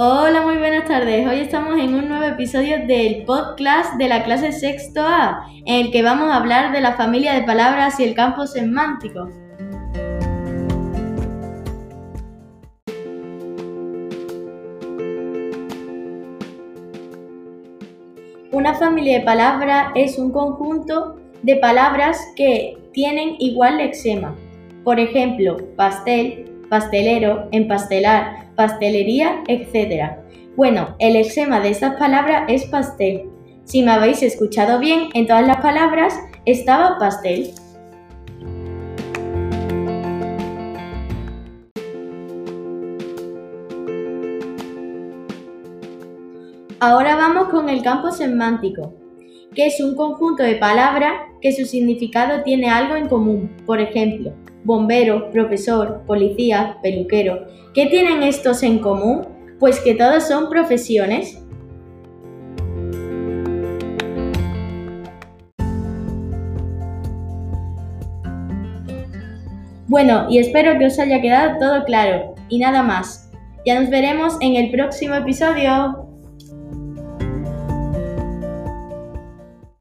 Hola, muy buenas tardes. Hoy estamos en un nuevo episodio del podcast de la clase sexto A, en el que vamos a hablar de la familia de palabras y el campo semántico. Una familia de palabras es un conjunto de palabras que tienen igual lexema. Por ejemplo, pastel, pastelero, empastelar, pastelería, etc. Bueno, el exema de estas palabras es pastel. Si me habéis escuchado bien, en todas las palabras estaba pastel. Ahora vamos con el campo semántico, que es un conjunto de palabras que su significado tiene algo en común. Por ejemplo, bombero, profesor, policía, peluquero. ¿Qué tienen estos en común? Pues que todos son profesiones. Bueno, y espero que os haya quedado todo claro. Y nada más. Ya nos veremos en el próximo episodio.